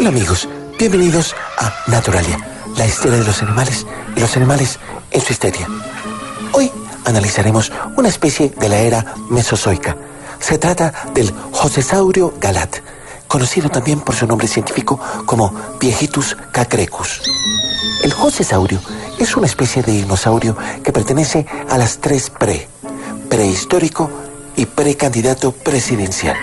Hola amigos, bienvenidos a Naturalia, la historia de los animales y los animales en su histeria. Hoy analizaremos una especie de la era mesozoica. Se trata del Josesaurio galat, conocido también por su nombre científico como Viejitus cacrecus. El Josesaurio es una especie de dinosaurio que pertenece a las tres pre, prehistórico y precandidato presidencial.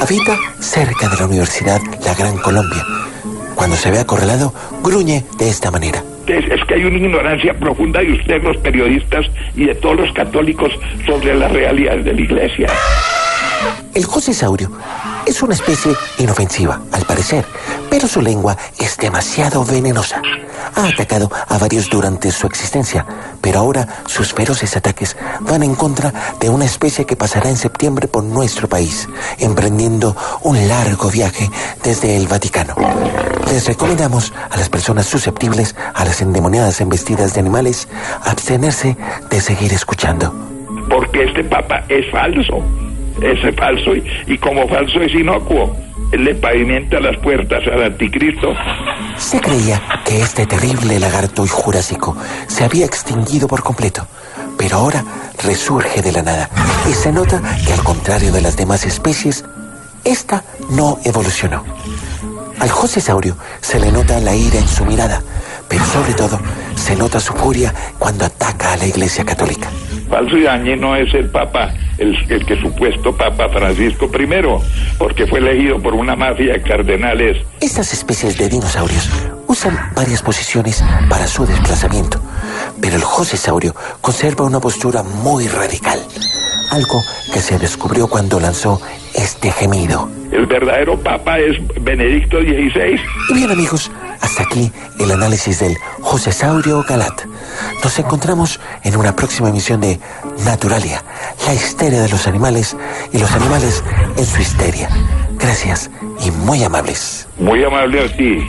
Habita cerca de la Universidad La Gran Colombia. Cuando se ve acorralado, gruñe de esta manera. Es, es, que hay una ignorancia profunda de ustedes los periodistas y de todos los católicos sobre las realidades de la iglesia. El josesaurio es una especie inofensiva, al parecer, pero su lengua es demasiado venenosa. Ha atacado a varios durante su existencia, pero ahora sus feroces ataques van en contra de una especie que pasará en septiembre por nuestro país, emprendiendo un largo viaje desde el Vaticano. Les recomendamos a las personas susceptibles a las endemoniadas embestidas de animales abstenerse de seguir escuchando. Porque este papa es falso ese falso y, y, como falso es inocuo. Él le pavimenta las puertas al anticristo. Se creía que este terrible lagarto y jurásico se había extinguido por completo, pero ahora resurge de la nada y se nota que al contrario de las demás especies, esta no evolucionó. Al josesaurio se le nota la ira en su mirada, pero sobre todo se nota su furia cuando ataca a la Iglesia Católica. Falso y dañino es el Papa, el, el, que supuesto Papa Francisco I, porque fue elegido por una mafia de cardenales. Estas especies de dinosaurios usan varias posiciones para su desplazamiento, pero el josesaurio conserva una postura muy radical, algo que se descubrió cuando lanzó este gemido. El verdadero Papa es Benedicto XVI. Y bien amigos, hasta aquí el análisis del Josesaurio Galat. Nos encontramos en una próxima emisión de Naturalia, la histeria de los animales y los animales en su histeria. Gracias y muy amables. Muy amable a ti.